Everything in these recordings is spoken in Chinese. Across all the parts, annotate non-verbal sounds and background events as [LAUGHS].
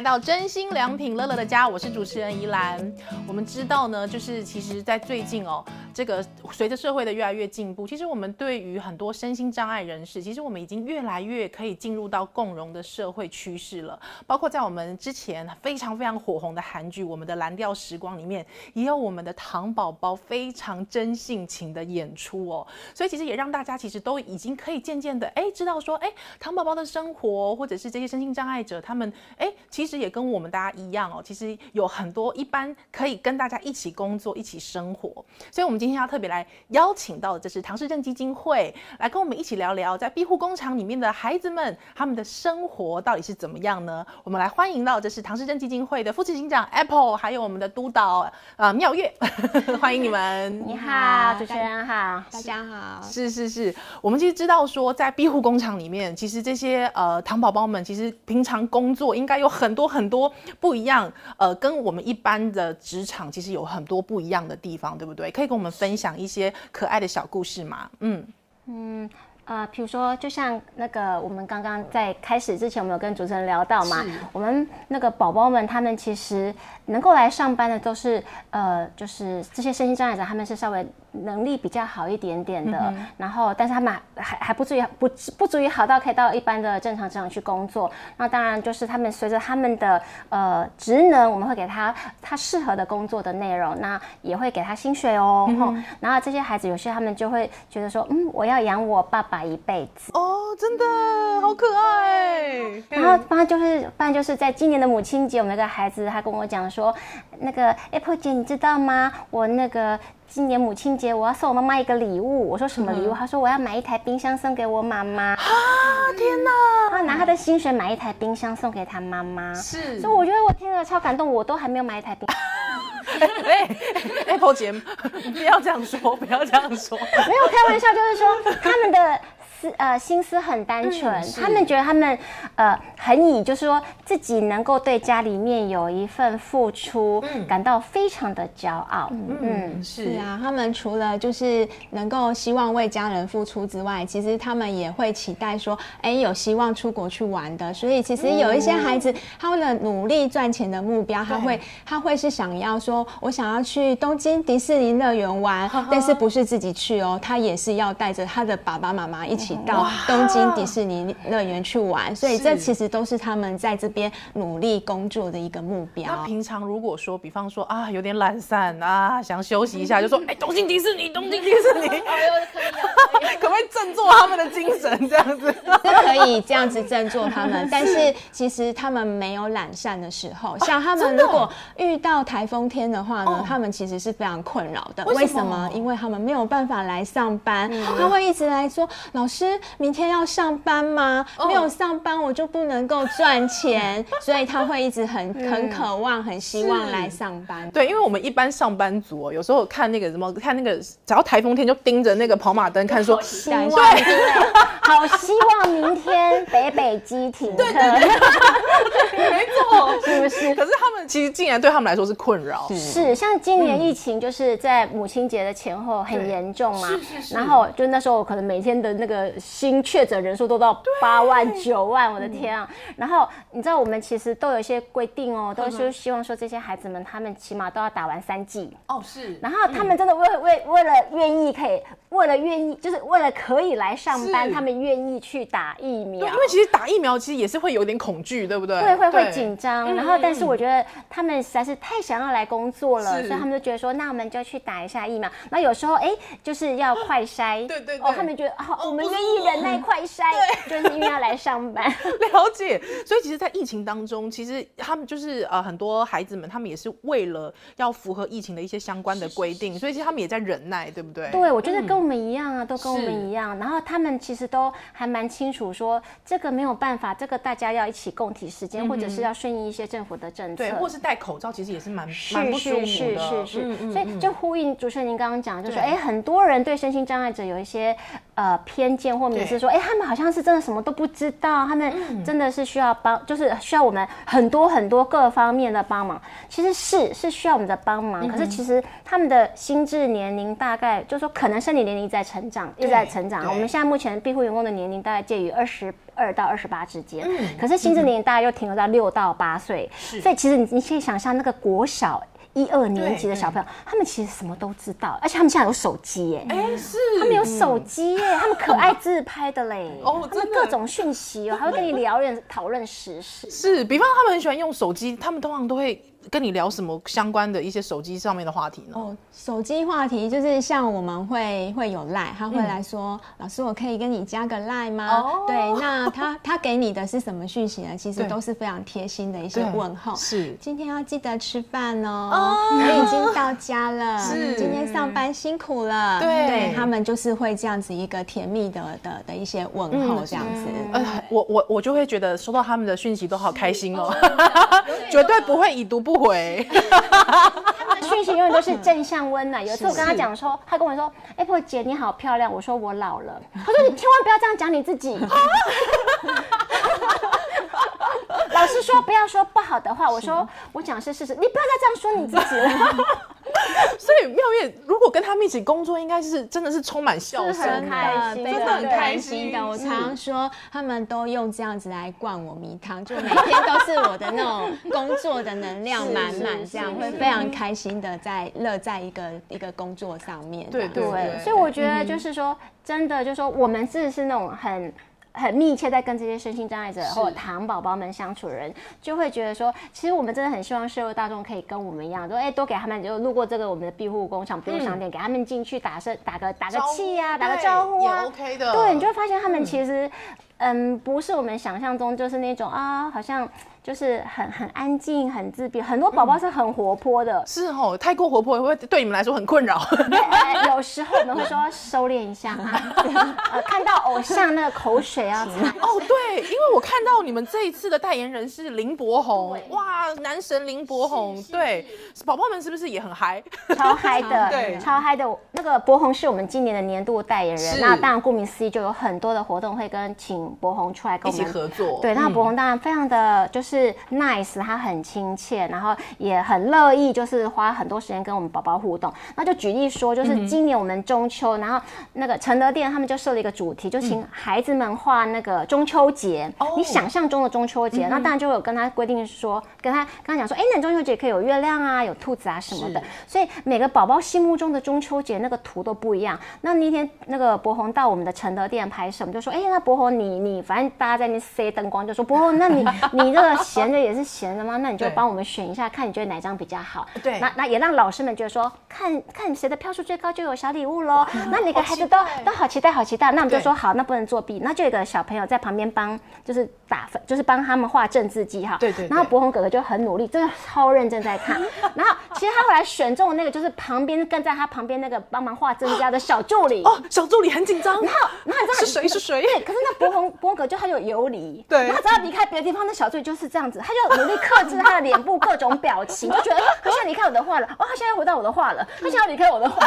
来到真心良品乐乐的家，我是主持人宜兰。我们知道呢，就是其实，在最近哦，这个随着社会的越来越进步，其实我们对于很多身心障碍人士，其实我们已经越来越可以进入到共融的社会趋势了。包括在我们之前非常非常火红的韩剧《我们的蓝调时光》里面，也有我们的糖宝宝非常真性情的演出哦。所以其实也让大家其实都已经可以渐渐的哎知道说，哎，糖宝宝的生活，或者是这些身心障碍者他们哎。其也跟我们大家一样哦，其实有很多一般可以跟大家一起工作、一起生活，所以我们今天要特别来邀请到的，这是唐氏症基金会来跟我们一起聊聊，在庇护工厂里面的孩子们，他们的生活到底是怎么样呢？我们来欢迎到这是唐氏症基金会的副执行长 Apple，还有我们的督导啊妙月，[LAUGHS] 欢迎你们。你好，主持人好，大家好。是是是，我们其实知道说，在庇护工厂里面，其实这些呃糖宝宝们，其实平常工作应该有。很多很多不一样，呃，跟我们一般的职场其实有很多不一样的地方，对不对？可以跟我们分享一些可爱的小故事吗？嗯嗯呃，比如说，就像那个我们刚刚在开始之前，我们有跟主持人聊到嘛，我们那个宝宝们，他们其实能够来上班的，都是呃，就是这些身心障碍者，他们是稍微。能力比较好一点点的，然后但是他们还还不至于不不足以好到可以到一般的正常职场去工作。那当然就是他们随着他们的呃职能，我们会给他他适合的工作的内容，那也会给他薪水哦。然后这些孩子有些他们就会觉得说，嗯，我要养我爸爸一辈子哦，真的好可爱。然后不然就是不然就是在今年的母亲节，我们那个孩子他跟我讲说，那个 Apple 姐你知道吗？我那个。今年母亲节，我要送我妈妈一个礼物。我说什么礼物？他说我要买一台冰箱送给我妈妈。啊天哪！他拿他的薪水买一台冰箱送给他妈妈。是，所以我觉得我听了超感动。我都还没有买一台冰。[LAUGHS] 哎，Apple 姐，不要这样说，不要这样说。没有开玩笑，就是说他们的。思呃心思很单纯，他们觉得他们呃很以就是说自己能够对家里面有一份付出，感到非常的骄傲。嗯，是。啊，他们除了就是能够希望为家人付出之外，其实他们也会期待说，哎，有希望出国去玩的。所以其实有一些孩子，他为了努力赚钱的目标，他会他会是想要说，我想要去东京迪士尼乐园玩，但是不是自己去哦，他也是要带着他的爸爸妈妈一起。到东京迪士尼乐园去玩，所以这其实都是他们在这边努力工作的一个目标。那平常如果说，比方说啊，有点懒散啊，想休息一下，就说 [LAUGHS] 哎，东京迪士尼，东京迪士尼，[LAUGHS] 可不可以振作他们的精神？这样子是可以这样子振作他们，[LAUGHS] 但是其实他们没有懒散的时候。像他们如果遇到台风天的话呢，他们其实是非常困扰的。为什么？因为他们没有办法来上班，他会一直来说老师。师明天要上班吗？没有上班我就不能够赚钱，[LAUGHS] 所以他会一直很很渴望、很希望来上班。对，因为我们一般上班族哦，有时候看那个什么，看那个只要台风天就盯着那个跑马灯看，说希望，好希望明天北北机停课。没错，[LAUGHS] 是不是？可是他们其实竟然对他们来说是困扰。是，像今年疫情就是在母亲节的前后很严重嘛，是是是。然后就那时候可能每天的那个。新确诊人数都到八万九万，我的天啊！然后你知道我们其实都有一些规定哦，都是希望说这些孩子们他们起码都要打完三剂哦，是。然后他们真的为为为了愿意可以，为了愿意就是为了可以来上班，他们愿意去打疫苗。因为其实打疫苗其实也是会有点恐惧，对不对？会会会紧张。然后但是我觉得他们实在是太想要来工作了，所以他们就觉得说，那我们就去打一下疫苗。那有时候哎，就是要快筛，对对哦，他们觉得哦，我们愿意。忍耐快筛，就是因为要来上班。[LAUGHS] 了解，所以其实，在疫情当中，其实他们就是呃，很多孩子们，他们也是为了要符合疫情的一些相关的规定，所以其实他们也在忍耐，对不对？对，我觉得跟我们一样啊，都跟我们一样。然后他们其实都还蛮清楚，说这个没有办法，这个大家要一起共体时间，或者是要顺应一些政府的政策，对，或是戴口罩，其实也是蛮蛮不舒服的。是是是，所以就呼应主持人您刚刚讲，就是哎，很多人对身心障碍者有一些呃偏见，或者是说，哎，他们好像是真的什么都不知道，他们真的是需要帮，就是需要我们很多很多各方面的帮忙。其实是是需要我们的帮忙，可是其实他们的心智年龄大概就是说，可能生理年龄在成长，一直在成长。我们现在目前庇护员工的年龄大概介于二十二到二十八之间，可是心智年龄大概又停留在六到八岁，所以其实你你可以想象那个国小。一二年级的小朋友，他们其实什么都知道，而且他们现在有手机耶，哎是，他们有手机耶，他们可爱自拍的嘞，[LAUGHS] 哦，真的。各种讯息哦，还会跟你聊人讨论时事，是，比方他们很喜欢用手机，他们通常都会。跟你聊什么相关的一些手机上面的话题呢？哦，手机话题就是像我们会会有赖，他会来说，老师我可以跟你加个赖吗？哦，对，那他他给你的是什么讯息呢？其实都是非常贴心的一些问候。是，今天要记得吃饭哦，我已经到家了。[LAUGHS] 是，今天上班辛苦了。对，他们就是会这样子一个甜蜜的的的一些问候这样子。呃，我我我就会觉得收到他们的讯息都好开心哦，[LAUGHS] 绝对不会已读不。不回，他们讯息永远都是正向温暖。有一次我跟他讲说，他跟我说：“Apple 姐你好漂亮。”我说：“我老了。”他说：“你千万不要这样讲你自己。”老师说不要说不好的话。我说：“我讲是事实，你不要再这样说你自己了。” [LAUGHS] 所以妙月如果跟他们一起工作，应该是真的是充满笑声的，真的很开心的。我常常说，他们都用这样子来灌我迷汤，就每天都是我的那种工作的能量满满，这样会非常开心的在乐在一个一个工作上面。对对，所以我觉得就是说，真的就是说，我们是是那种很。很密切在跟这些身心障碍者或糖宝宝们相处的人，就会觉得说，其实我们真的很希望社会大众可以跟我们一样，说，哎，多给他们就路过这个我们的庇护工厂、庇护商店，给他们进去打声、打个打个气呀，打个招呼啊，OK 的。对，你就会发现他们其实，嗯，不是我们想象中就是那种啊，好像。就是很很安静，很自闭。很多宝宝是很活泼的，是哦，太过活泼会对你们来说很困扰。有时候我们会说收敛一下啊，[LAUGHS] 看到偶像那个口水啊。哦，对，因为我看到你们这一次的代言人是林柏宏，哇，男神林柏宏，对，宝宝们是不是也很嗨？超嗨的，[LAUGHS] 对，超嗨的。那个柏宏是我们今年的年度代言人，那当然顾名思义就有很多的活动会跟请柏宏出来跟我们合作。对，那柏宏当然非常的就是。是 nice，他很亲切，然后也很乐意，就是花很多时间跟我们宝宝互动。那就举例说，就是今年我们中秋，然后那个承德店他们就设了一个主题，就请孩子们画那个中秋节，你想象中的中秋节。那当然就有跟他规定说，跟他跟他讲说，哎，那中秋节可以有月亮啊，有兔子啊什么的。所以每个宝宝心目中的中秋节那个图都不一样。那那天那个博宏到我们的承德店拍摄，我们就说，哎，那博宏你你反正大家在那塞灯光，就说博宏，那你你这个。闲着也是闲着吗？那你就帮我们选一下，看你觉得哪张比较好。对，那那也让老师们觉得说，看看谁的票数最高就有小礼物喽。[LAUGHS] 那每个孩子都都好期待，好期待。那我们就说好，那不能作弊。那就有个小朋友在旁边帮，就是打分，就是帮他们画正字记哈。对对。然后博宏哥哥就很努力，真的超认真在看。[LAUGHS] 然后其实他后来选中的那个，就是旁边跟在他旁边那个帮忙画增加的小助理。哦，小助理很紧张。然后，然后你知道是谁？是谁？对，可是那博宏博宏哥就他有游离。对。然后只要离开别的地方，那小助理就是这样子，他就努力克制他的脸部各种表情，就觉得他现在离开我的画了。哦，他现在回到我的画了。他现在离开我的画，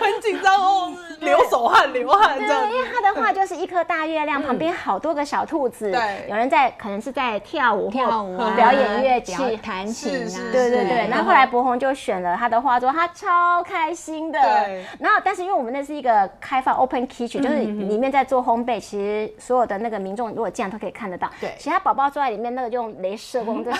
很紧张哦，流手汗，流汗这样。因为他的画就是一颗大月亮，旁边好多个小兔子。对。有人在，可能是在跳舞，跳舞，表演乐器，弹琴啊。对对对。然后后来博宏就选了他的画作，他超开心的。对。然后，但是因为我们那是一个开放 open kitchen，就是里面在做烘焙，其实所有的那个民众如果进来都可以看得到。对。其他宝宝坐在里面，那个就用镭射光在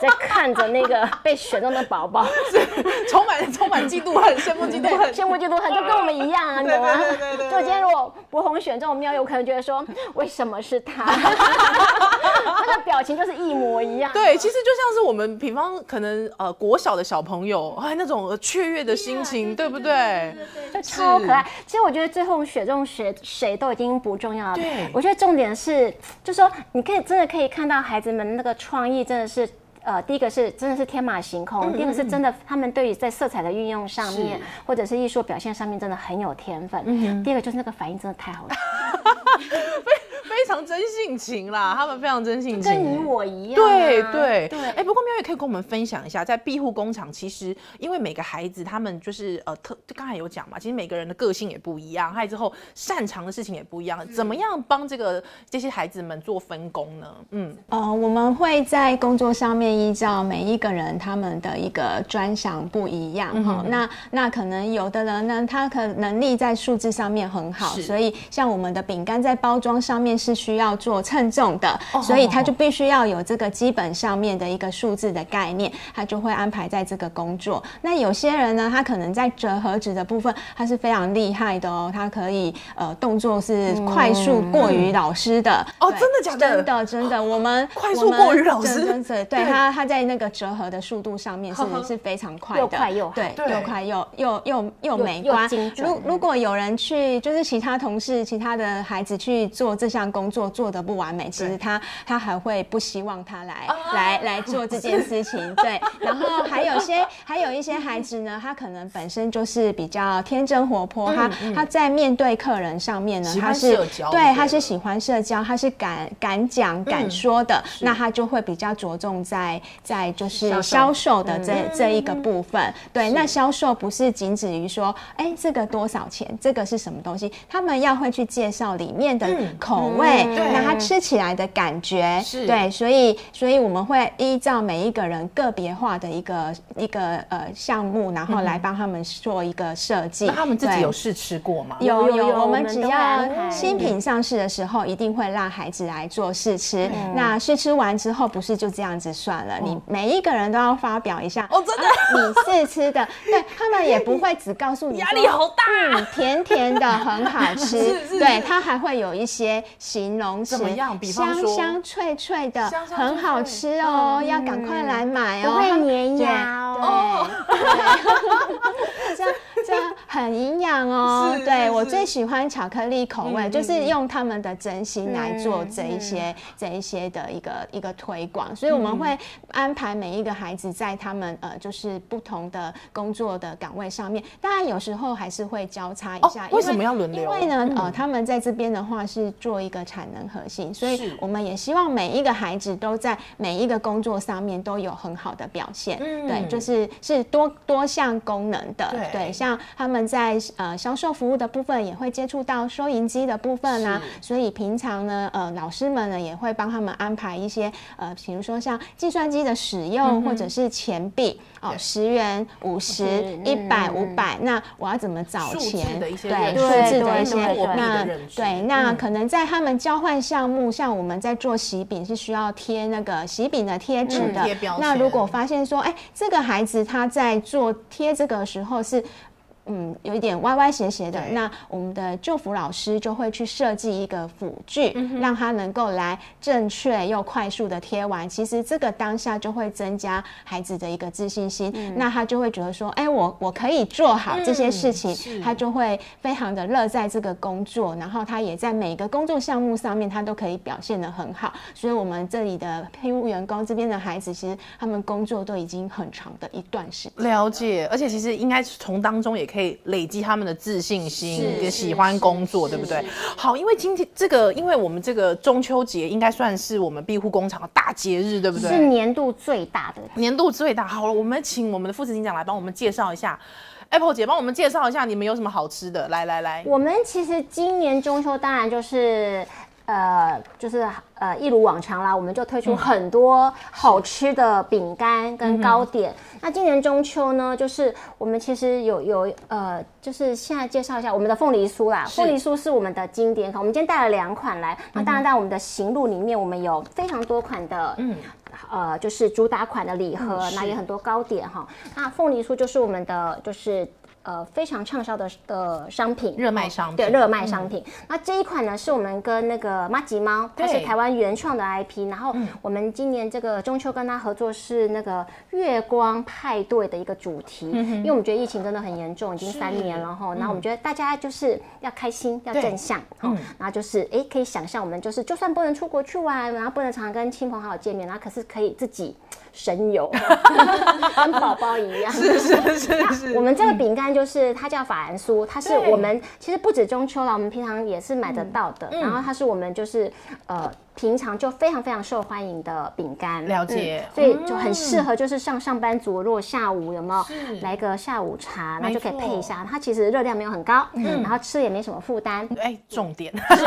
在看着那个 [LAUGHS] 被选中的宝宝，[LAUGHS] 充满充满嫉妒恨、羡慕嫉妒恨、羡慕嫉妒恨，就跟我们一样啊，[LAUGHS] 你懂吗？就今天如果博宏选中妙有可能觉得说，为什么是他？那个表情就是一模一样。对，其实就像是我们比方可能呃国小的小朋友，哎那种雀跃的心情，对不对？就超可爱。其实我觉得最后选中谁谁都已经不重要了。对，我觉得重点是，就说你可以真的可以看到孩子们那个创意，真的是。呃，第一个是真的是天马行空，第二个是真的他们对于在色彩的运用上面，或者是艺术表现上面真的很有天分。第二个就是那个反应真的太好了。[LAUGHS] 非非常真性情啦，他们非常真性情，跟你我一样。对对。对，哎，不过喵也可以跟我们分享一下，在庇护工厂，其实因为每个孩子他们就是呃特，刚才有讲嘛，其实每个人的个性也不一样，还有之后擅长的事情也不一样，怎么样帮这个这些孩子们做分工呢？嗯，呃，我们会在工作上面依照每一个人他们的一个专长不一样哈、那那可能有的人呢，他可能力在数字上面很好，所以像我们的饼干在包装上面是需要做称重的，哦所以他就必须要有这个基本上面的一个数字的概念，他就会安排在这个工作。那有些人呢，他可能在折合纸的部分，他是非常厉害的哦，他可以呃动作是快速过于老师的。哦真的假的？真的真的，我们 [LAUGHS] 快速过于老师真真的 [LAUGHS] 对他他在那个折合的速度上面是是非常快的，又快又好对，又快又又又又又美观如如果有人去，就是其他同事、其他的孩子去做这项工作做的不完美，其实他他还会不希望他来来来做这件事情。对，[LAUGHS] 然后还有些还有一些孩子呢，他可能本身就是比较天真活泼，他他在面对客人上面呢，他是对，他是喜欢社交，他是敢敢讲敢说的，那他就会比较着重在在就是销售。销售的这、这一个部分。对，那销售不是仅止于说，哎，这个多少钱，这个是什么东西，他们要会去介绍里面的口味，对。那它吃起来的感觉，是。对，所以所以我们会依照每一个人个别化的一个一个呃项目，然后来帮他们做一个设计。那他们自己有试吃过吗？有有，有有我我们只要新品上市的时候，一定会让孩子来做试吃。那试吃完之后，不是就这样子算了，你每一个人都要发表一下哦真的？啊你试吃的，[LAUGHS] 对他们也不会只告诉你压说力好大嗯，甜甜的很好吃，[LAUGHS] 是是对，他还会有一些形容词，怎么样？比方香说？香脆脆的，香香很好吃哦，要赶快来买哦，不会粘牙哦 [LAUGHS] [LAUGHS] 很营养哦。对我最喜欢巧克力口味，嗯就是用他们的真心来做这一些、这一些的一个一个推广，所以我们会安排每一个孩子在他们呃就是不同的工作的岗位上面，当然有时候还是会交叉一下。为什么要轮流因为呢，呃，他们在这边的话是做一个产能核心，所以我们也希望每一个孩子都在每一个工作上面都有很好的表现。嗯对，就是是多多项功能的。对像他们在呃销售服务的部分也会接触到收银机的部分啊，所以平常呢，呃，老师们呢也会帮他们安排一些呃，比如说像计算机的使用，或者是钱币哦，十元、五十、一百、五百，那我要怎么找钱？对，认数字的一些那对，那嗯。可能在他们交换项目，像我们在做喜饼是需要贴那个喜饼的贴纸的。那如果发现说，哎，这个孩子他在做贴这个时候是。嗯，有一点歪歪斜斜的，那我们的救辅老师就会去设计一个辅具，嗯让他能够来正确又快速的贴完。其实这个当下就会增加孩子的一个自信心，嗯那他就会觉得说，哎，我我可以做好这些事情，是他就会非常的乐在这个工作，然后他也在每个工作项目上面，他都可以表现的很好。所以，我们这里的配务员工这边的孩子，其实他们工作都已经很长的一段时间。了解，而且其实应该从当中也可以累积他们的自信心，是也喜欢工作，对不对？好，因为今天这个，因为我们这个中秋节应该算是我们庇护工厂的大节日，对不对是？年度最大的。年度最大。好了，我们请我们的副执行长来帮我们介绍一下，Apple 姐帮我们介绍一下你们有什么好吃的。来来来，我们其实今年中秋当然就是。呃，就是呃，一如往常啦，我们就推出很多好吃的饼干跟糕点。那今年中秋呢，就是我们其实有有呃，就是现在介绍一下我们的凤梨酥啦。凤梨酥是我们的经典款，我们今天带了两款来。那当然，在我们的行路里面，我们有非常多款的，嗯。呃，就是主打款的礼盒，那、也很多糕点哈。那凤梨酥就是我们的，就是呃非常畅销的的商品，热卖商品。对热卖商品。那这一款呢，是我们跟那个妈吉猫，它是台湾原创的 IP，然后我们今年这个中秋跟它合作是那个月光派对的一个主题，因为我们觉得疫情真的很严重，已经三年了哈，然后我们觉得大家就是要开心，要正向，哈，然后就是哎可以想象我们就是就算不能出国去玩，然后不能常常跟亲朋好友见面，然后可是可以自己神油，[LAUGHS] 跟宝宝一样。是是是是。我们这个饼干就是它叫法兰酥，它是我们其实不止中秋了，我们平常也是买得到的。然后它是我们就是呃。平常就非常非常受欢迎的饼干，了解，所以就很适合，就是上上班族，如果下午有没有来个下午茶，那就可以配一下。它其实热量没有很高，嗯，然后吃也没什么负担。哎，重点是是，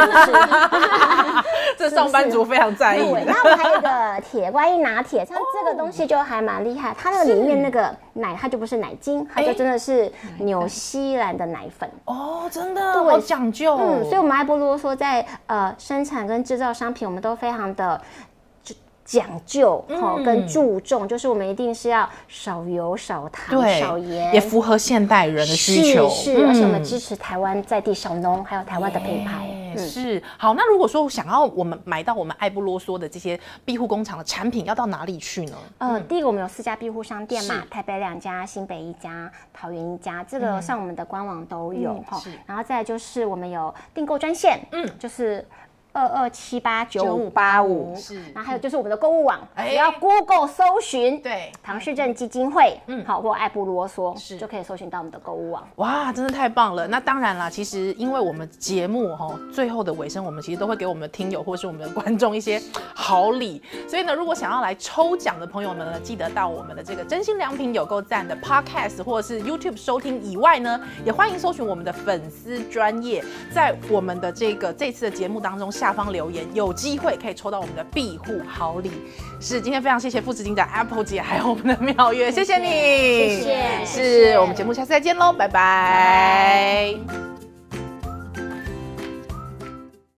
[LAUGHS] 这上班族非常在意。那我还有一个铁观音拿铁，像这个东西就还蛮厉害，它那个里面那个奶，它就不是奶精，它就真的是纽西兰的奶粉。哦，真的，好讲究。嗯，所以我们爱波罗说在呃生产跟制造商品，我们。都非常的讲究哈，跟注重，就是我们一定是要少油、少糖、少盐，也符合现代人的需求。是，而且我们支持台湾在地小农，还有台湾的品牌。是，好，那如果说想要我们买到我们爱不啰嗦的这些庇护工厂的产品，要到哪里去呢？呃，第一个我们有四家庇护商店嘛，台北两家，新北一家，桃园一家，这个上我们的官网都有哈。然后再就是我们有订购专线，嗯，就是。二二七八九五八五。是，然后还有就是我们的购物网，只要 Google 搜寻对。唐氏症基金会，嗯，好或爱不啰嗦，是。就可以搜寻到我们的购物网。哇，真的太棒了！那当然啦，其实因为我们节目哈最后的尾声，我们其实都会给我们的听友或是我们的观众一些好礼，所以呢，如果想要来抽奖的朋友们呢，记得到我们的这个真心良品有够赞的 Podcast 或者是 YouTube 收听以外呢，也欢迎搜寻我们的粉丝专业，在我们的这个这次的节目当中。下方留言，有机会可以抽到我们的庇护好礼。是，今天非常谢谢副执行长 Apple 姐，还有我们的妙月，谢谢你，谢谢，是我们节目下次再见喽，拜拜。